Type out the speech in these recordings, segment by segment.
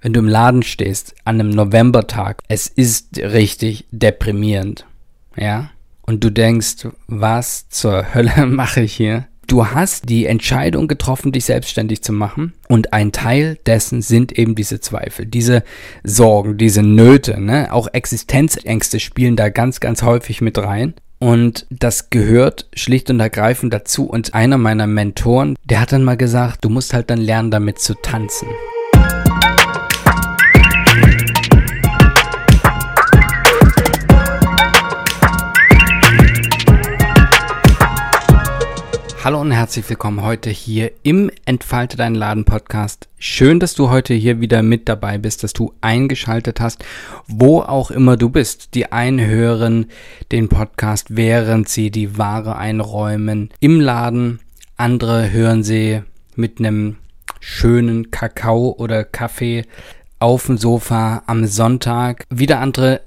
wenn du im Laden stehst an einem Novembertag, es ist richtig deprimierend. Ja? Und du denkst, was zur Hölle mache ich hier? Du hast die Entscheidung getroffen, dich selbstständig zu machen. Und ein Teil dessen sind eben diese Zweifel, diese Sorgen, diese Nöte. Ne? Auch Existenzängste spielen da ganz, ganz häufig mit rein. Und das gehört schlicht und ergreifend dazu. Und einer meiner Mentoren, der hat dann mal gesagt, du musst halt dann lernen, damit zu tanzen. Hallo und herzlich willkommen heute hier im Entfalte deinen Laden Podcast. Schön, dass du heute hier wieder mit dabei bist, dass du eingeschaltet hast, wo auch immer du bist. Die einen hören den Podcast, während sie die Ware einräumen im Laden. Andere hören sie mit einem schönen Kakao oder Kaffee auf dem Sofa am Sonntag. Wieder andere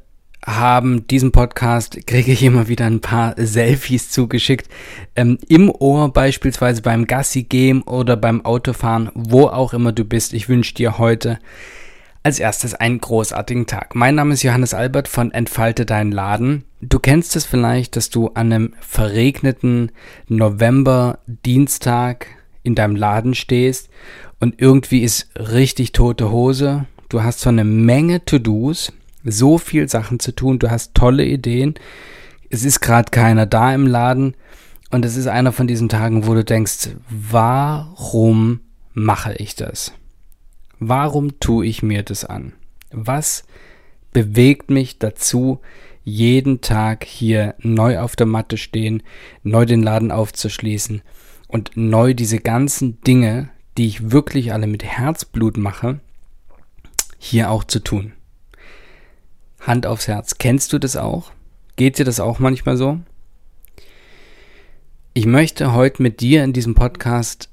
haben diesen Podcast, kriege ich immer wieder ein paar Selfies zugeschickt. Ähm, Im Ohr beispielsweise beim Gassi gehen oder beim Autofahren, wo auch immer du bist. Ich wünsche dir heute als erstes einen großartigen Tag. Mein Name ist Johannes Albert von Entfalte deinen Laden. Du kennst es vielleicht, dass du an einem verregneten November-Dienstag in deinem Laden stehst und irgendwie ist richtig tote Hose. Du hast so eine Menge To-Dos so viel Sachen zu tun, du hast tolle Ideen, es ist gerade keiner da im Laden und es ist einer von diesen Tagen, wo du denkst, warum mache ich das? Warum tue ich mir das an? Was bewegt mich dazu, jeden Tag hier neu auf der Matte stehen, neu den Laden aufzuschließen und neu diese ganzen Dinge, die ich wirklich alle mit Herzblut mache, hier auch zu tun? Hand aufs Herz. Kennst du das auch? Geht dir das auch manchmal so? Ich möchte heute mit dir in diesem Podcast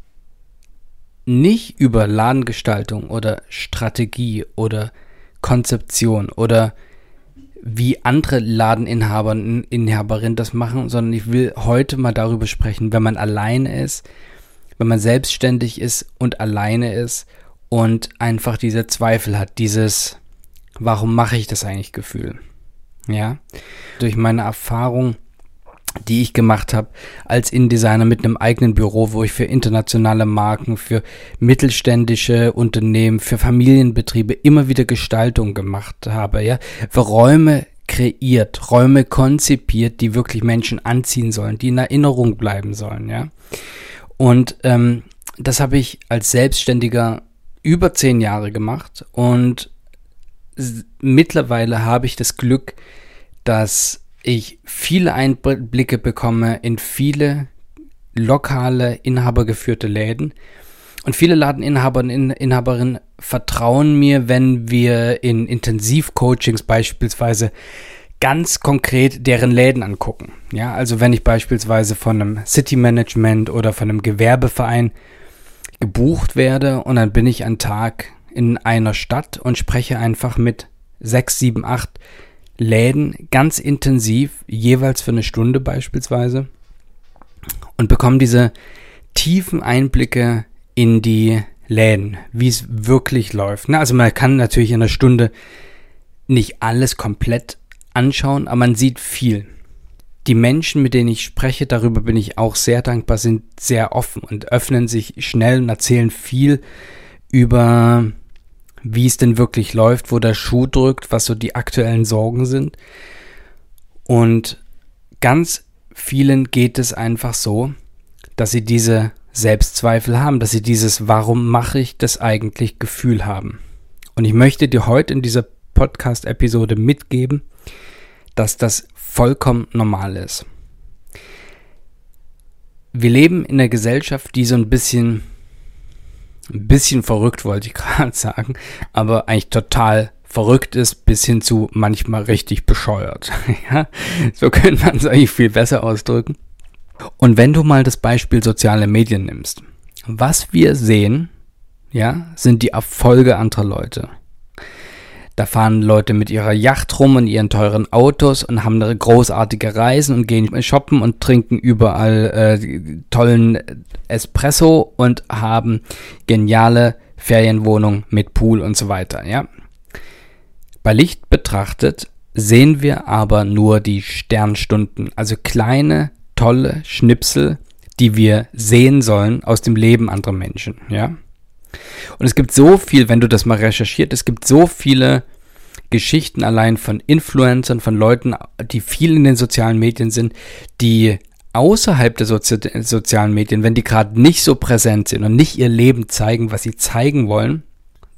nicht über Ladengestaltung oder Strategie oder Konzeption oder wie andere Ladeninhaber und Inhaberinnen das machen, sondern ich will heute mal darüber sprechen, wenn man alleine ist, wenn man selbstständig ist und alleine ist und einfach diese Zweifel hat, dieses warum mache ich das eigentlich Gefühl? Ja, durch meine Erfahrung, die ich gemacht habe als InDesigner mit einem eigenen Büro, wo ich für internationale Marken, für mittelständische Unternehmen, für Familienbetriebe immer wieder Gestaltung gemacht habe, ja, für Räume kreiert, Räume konzipiert, die wirklich Menschen anziehen sollen, die in Erinnerung bleiben sollen, ja. Und ähm, das habe ich als Selbstständiger über zehn Jahre gemacht und mittlerweile habe ich das Glück, dass ich viele Einblicke bekomme in viele lokale, inhabergeführte Läden. Und viele Ladeninhaber und Inhaberinnen vertrauen mir, wenn wir in Intensivcoachings beispielsweise ganz konkret deren Läden angucken. Ja, also wenn ich beispielsweise von einem City Management oder von einem Gewerbeverein gebucht werde und dann bin ich einen Tag in einer Stadt und spreche einfach mit sechs, sieben, acht Läden ganz intensiv, jeweils für eine Stunde beispielsweise, und bekomme diese tiefen Einblicke in die Läden, wie es wirklich läuft. Also man kann natürlich in einer Stunde nicht alles komplett anschauen, aber man sieht viel. Die Menschen, mit denen ich spreche, darüber bin ich auch sehr dankbar, sind sehr offen und öffnen sich schnell und erzählen viel über wie es denn wirklich läuft, wo der Schuh drückt, was so die aktuellen Sorgen sind. Und ganz vielen geht es einfach so, dass sie diese Selbstzweifel haben, dass sie dieses Warum mache ich das eigentlich Gefühl haben. Und ich möchte dir heute in dieser Podcast-Episode mitgeben, dass das vollkommen normal ist. Wir leben in einer Gesellschaft, die so ein bisschen ein bisschen verrückt, wollte ich gerade sagen, aber eigentlich total verrückt ist, bis hin zu manchmal richtig bescheuert. ja, so könnte man es eigentlich viel besser ausdrücken. Und wenn du mal das Beispiel soziale Medien nimmst, was wir sehen, ja, sind die Erfolge anderer Leute. Da fahren Leute mit ihrer Yacht rum und ihren teuren Autos und haben großartige Reisen und gehen shoppen und trinken überall äh, tollen Espresso und haben geniale Ferienwohnung mit Pool und so weiter, ja. Bei Licht betrachtet sehen wir aber nur die Sternstunden, also kleine, tolle Schnipsel, die wir sehen sollen aus dem Leben anderer Menschen, ja. Und es gibt so viel, wenn du das mal recherchiert, es gibt so viele Geschichten allein von Influencern, von Leuten, die viel in den sozialen Medien sind, die außerhalb der Sozi sozialen Medien, wenn die gerade nicht so präsent sind und nicht ihr Leben zeigen, was sie zeigen wollen,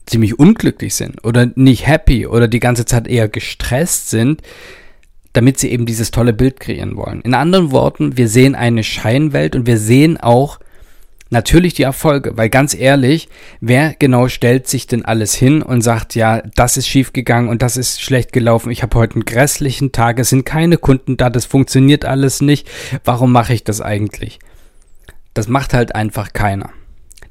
ziemlich unglücklich sind oder nicht happy oder die ganze Zeit eher gestresst sind, damit sie eben dieses tolle Bild kreieren wollen. In anderen Worten, wir sehen eine Scheinwelt und wir sehen auch natürlich die Erfolge, weil ganz ehrlich, wer genau stellt sich denn alles hin und sagt, ja, das ist schiefgegangen und das ist schlecht gelaufen, ich habe heute einen grässlichen Tag, es sind keine Kunden da, das funktioniert alles nicht, warum mache ich das eigentlich? Das macht halt einfach keiner.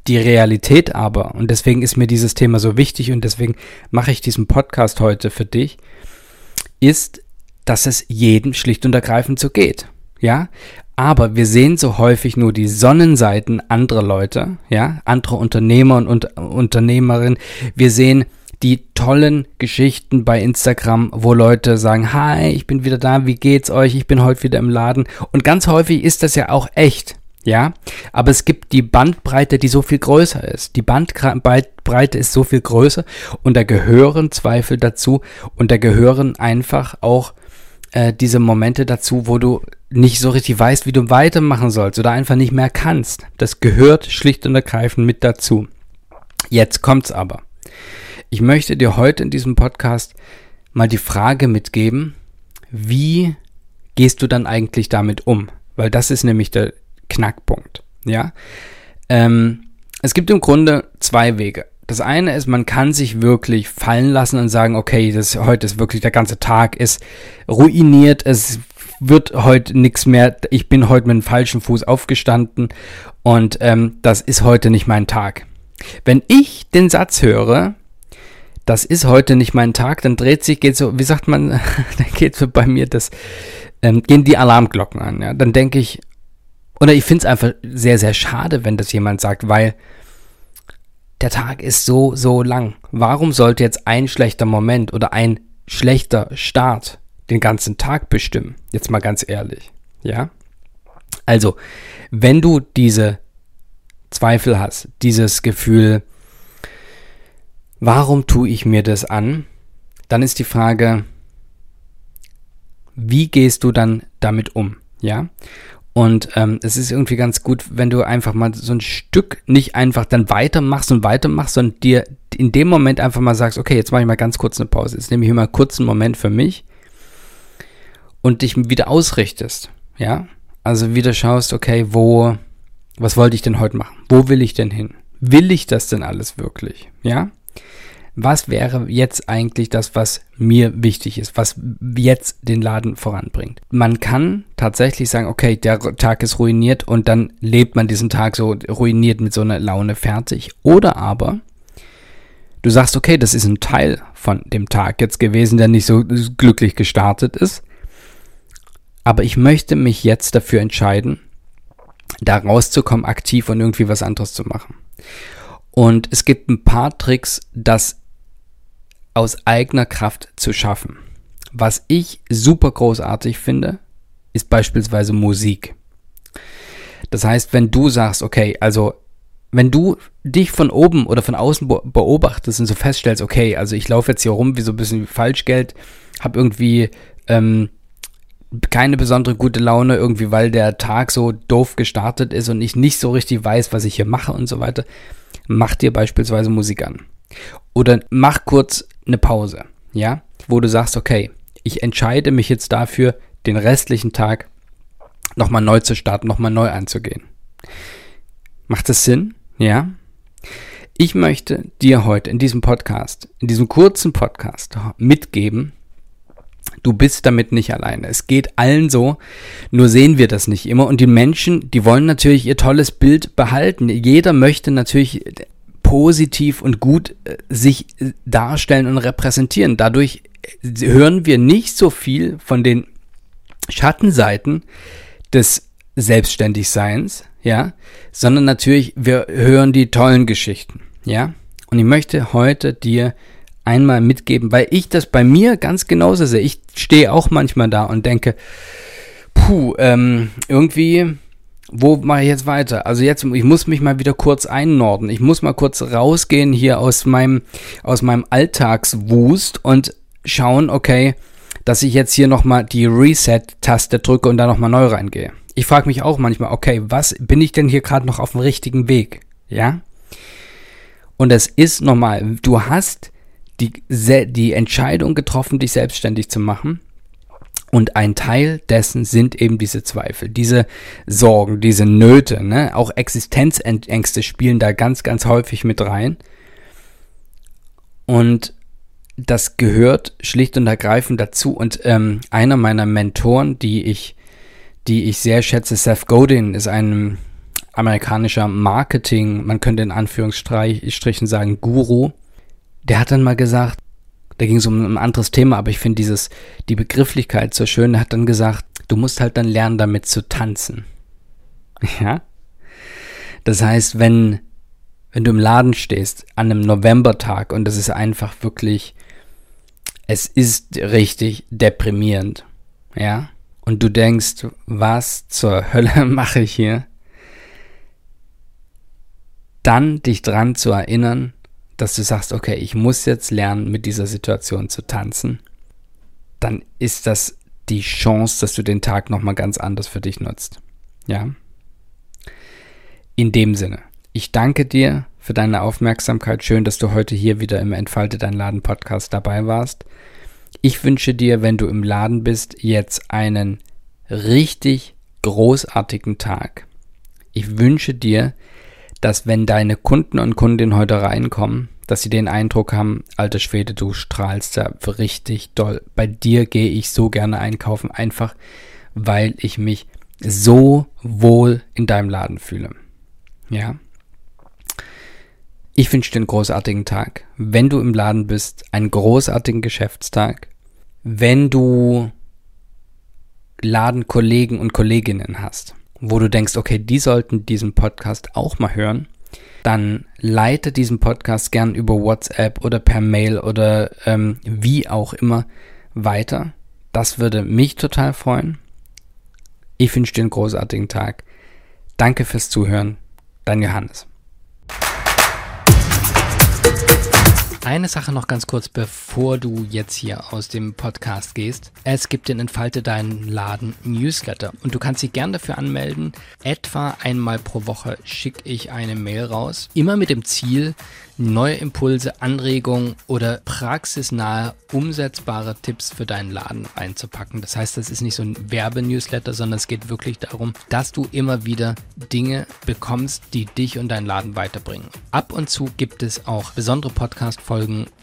Die Realität aber, und deswegen ist mir dieses Thema so wichtig und deswegen mache ich diesen Podcast heute für dich, ist, dass es jedem schlicht und ergreifend so geht. Ja, aber wir sehen so häufig nur die Sonnenseiten anderer Leute, ja, andere Unternehmer und, und Unternehmerinnen. Wir sehen die tollen Geschichten bei Instagram, wo Leute sagen, hi, ich bin wieder da, wie geht's euch? Ich bin heute wieder im Laden. Und ganz häufig ist das ja auch echt. Ja, aber es gibt die Bandbreite, die so viel größer ist. Die Bandbreite ist so viel größer und da gehören Zweifel dazu und da gehören einfach auch äh, diese Momente dazu, wo du nicht so richtig weißt, wie du weitermachen sollst oder einfach nicht mehr kannst. Das gehört schlicht und ergreifend mit dazu. Jetzt kommt's aber. Ich möchte dir heute in diesem Podcast mal die Frage mitgeben, wie gehst du dann eigentlich damit um? Weil das ist nämlich der Knackpunkt. Ja, ähm, es gibt im Grunde zwei Wege. Das eine ist, man kann sich wirklich fallen lassen und sagen, okay, das heute ist wirklich der ganze Tag ist ruiniert, es wird heute nichts mehr, ich bin heute mit dem falschen Fuß aufgestanden und ähm, das ist heute nicht mein Tag. Wenn ich den Satz höre, das ist heute nicht mein Tag, dann dreht sich, geht so, wie sagt man, dann geht so bei mir das, ähm, gehen die Alarmglocken an. Ja? Dann denke ich, oder ich finde es einfach sehr, sehr schade, wenn das jemand sagt, weil der Tag ist so, so lang. Warum sollte jetzt ein schlechter Moment oder ein schlechter Start den ganzen Tag bestimmen. Jetzt mal ganz ehrlich. Ja? Also, wenn du diese Zweifel hast, dieses Gefühl, warum tue ich mir das an? Dann ist die Frage, wie gehst du dann damit um? Ja? Und ähm, es ist irgendwie ganz gut, wenn du einfach mal so ein Stück nicht einfach dann weitermachst und weitermachst, sondern dir in dem Moment einfach mal sagst, okay, jetzt mache ich mal ganz kurz eine Pause. Jetzt nehme ich mal kurz einen Moment für mich und dich wieder ausrichtest, ja, also wieder schaust, okay, wo, was wollte ich denn heute machen? Wo will ich denn hin? Will ich das denn alles wirklich? Ja? Was wäre jetzt eigentlich das, was mir wichtig ist, was jetzt den Laden voranbringt? Man kann tatsächlich sagen, okay, der Tag ist ruiniert und dann lebt man diesen Tag so ruiniert mit so einer Laune fertig. Oder aber du sagst, okay, das ist ein Teil von dem Tag jetzt gewesen, der nicht so glücklich gestartet ist. Aber ich möchte mich jetzt dafür entscheiden, da rauszukommen, aktiv und irgendwie was anderes zu machen. Und es gibt ein paar Tricks, das aus eigener Kraft zu schaffen. Was ich super großartig finde, ist beispielsweise Musik. Das heißt, wenn du sagst, okay, also wenn du dich von oben oder von außen beobachtest und so feststellst, okay, also ich laufe jetzt hier rum wie so ein bisschen Falschgeld, habe irgendwie ähm, keine besondere gute Laune, irgendwie, weil der Tag so doof gestartet ist und ich nicht so richtig weiß, was ich hier mache und so weiter, mach dir beispielsweise Musik an. Oder mach kurz eine Pause, ja, wo du sagst, okay, ich entscheide mich jetzt dafür, den restlichen Tag nochmal neu zu starten, nochmal neu anzugehen. Macht das Sinn? Ja? Ich möchte dir heute in diesem Podcast, in diesem kurzen Podcast mitgeben, Du bist damit nicht alleine. Es geht allen so, nur sehen wir das nicht immer. Und die Menschen, die wollen natürlich ihr tolles Bild behalten. Jeder möchte natürlich positiv und gut äh, sich äh, darstellen und repräsentieren. Dadurch äh, hören wir nicht so viel von den Schattenseiten des Selbstständigseins, ja, sondern natürlich wir hören die tollen Geschichten, ja. Und ich möchte heute dir einmal mitgeben, weil ich das bei mir ganz genauso sehe. Ich stehe auch manchmal da und denke, puh, ähm, irgendwie, wo mache ich jetzt weiter? Also jetzt, ich muss mich mal wieder kurz einnorden. Ich muss mal kurz rausgehen hier aus meinem, aus meinem Alltagswust und schauen, okay, dass ich jetzt hier nochmal die Reset-Taste drücke und da nochmal neu reingehe. Ich frage mich auch manchmal, okay, was bin ich denn hier gerade noch auf dem richtigen Weg? Ja? Und es ist normal. Du hast die, die Entscheidung getroffen, dich selbstständig zu machen. Und ein Teil dessen sind eben diese Zweifel, diese Sorgen, diese Nöte, ne? Auch Existenzängste spielen da ganz, ganz häufig mit rein. Und das gehört schlicht und ergreifend dazu. Und ähm, einer meiner Mentoren, die ich, die ich sehr schätze, Seth Godin, ist ein amerikanischer Marketing, man könnte in Anführungsstrichen sagen, Guru. Der hat dann mal gesagt, da ging es um ein anderes Thema, aber ich finde dieses, die Begrifflichkeit so schön, er hat dann gesagt, du musst halt dann lernen, damit zu tanzen. Ja? Das heißt, wenn, wenn du im Laden stehst an einem Novembertag und das ist einfach wirklich es ist richtig deprimierend. Ja? Und du denkst, was zur Hölle mache ich hier? Dann dich dran zu erinnern, dass du sagst, okay, ich muss jetzt lernen, mit dieser Situation zu tanzen. Dann ist das die Chance, dass du den Tag nochmal ganz anders für dich nutzt. Ja? In dem Sinne, ich danke dir für deine Aufmerksamkeit. Schön, dass du heute hier wieder im Entfalte dein Laden Podcast dabei warst. Ich wünsche dir, wenn du im Laden bist, jetzt einen richtig großartigen Tag. Ich wünsche dir, dass wenn deine Kunden und Kundinnen heute reinkommen, dass sie den Eindruck haben, alter Schwede, du strahlst da richtig doll. Bei dir gehe ich so gerne einkaufen, einfach weil ich mich so wohl in deinem Laden fühle. Ja. Ich wünsche dir einen großartigen Tag. Wenn du im Laden bist, einen großartigen Geschäftstag. Wenn du Ladenkollegen und Kolleginnen hast, wo du denkst, okay, die sollten diesen Podcast auch mal hören, dann leite diesen Podcast gern über WhatsApp oder per Mail oder ähm, wie auch immer weiter. Das würde mich total freuen. Ich wünsche dir einen großartigen Tag. Danke fürs Zuhören. Dein Johannes. Eine Sache noch ganz kurz, bevor du jetzt hier aus dem Podcast gehst. Es gibt den Entfalte deinen Laden Newsletter und du kannst dich gern dafür anmelden. Etwa einmal pro Woche schicke ich eine Mail raus. Immer mit dem Ziel, neue Impulse, Anregungen oder praxisnahe, umsetzbare Tipps für deinen Laden einzupacken. Das heißt, das ist nicht so ein Werbenewsletter, sondern es geht wirklich darum, dass du immer wieder Dinge bekommst, die dich und deinen Laden weiterbringen. Ab und zu gibt es auch besondere Podcast-Folgen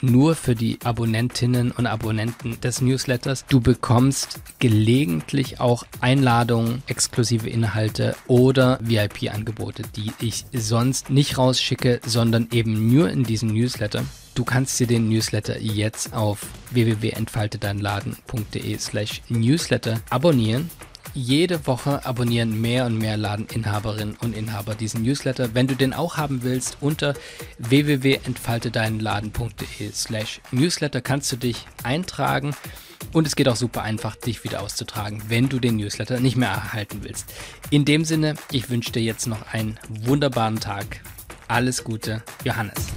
nur für die Abonnentinnen und Abonnenten des Newsletters. Du bekommst gelegentlich auch Einladungen, exklusive Inhalte oder VIP-Angebote, die ich sonst nicht rausschicke, sondern eben nur in diesem Newsletter. Du kannst dir den Newsletter jetzt auf www.entfaltedeinladen.de slash Newsletter abonnieren. Jede Woche abonnieren mehr und mehr Ladeninhaberinnen und Inhaber diesen Newsletter. Wenn du den auch haben willst, unter www.entfaltedeinladen.de slash Newsletter kannst du dich eintragen. Und es geht auch super einfach, dich wieder auszutragen, wenn du den Newsletter nicht mehr erhalten willst. In dem Sinne, ich wünsche dir jetzt noch einen wunderbaren Tag. Alles Gute, Johannes.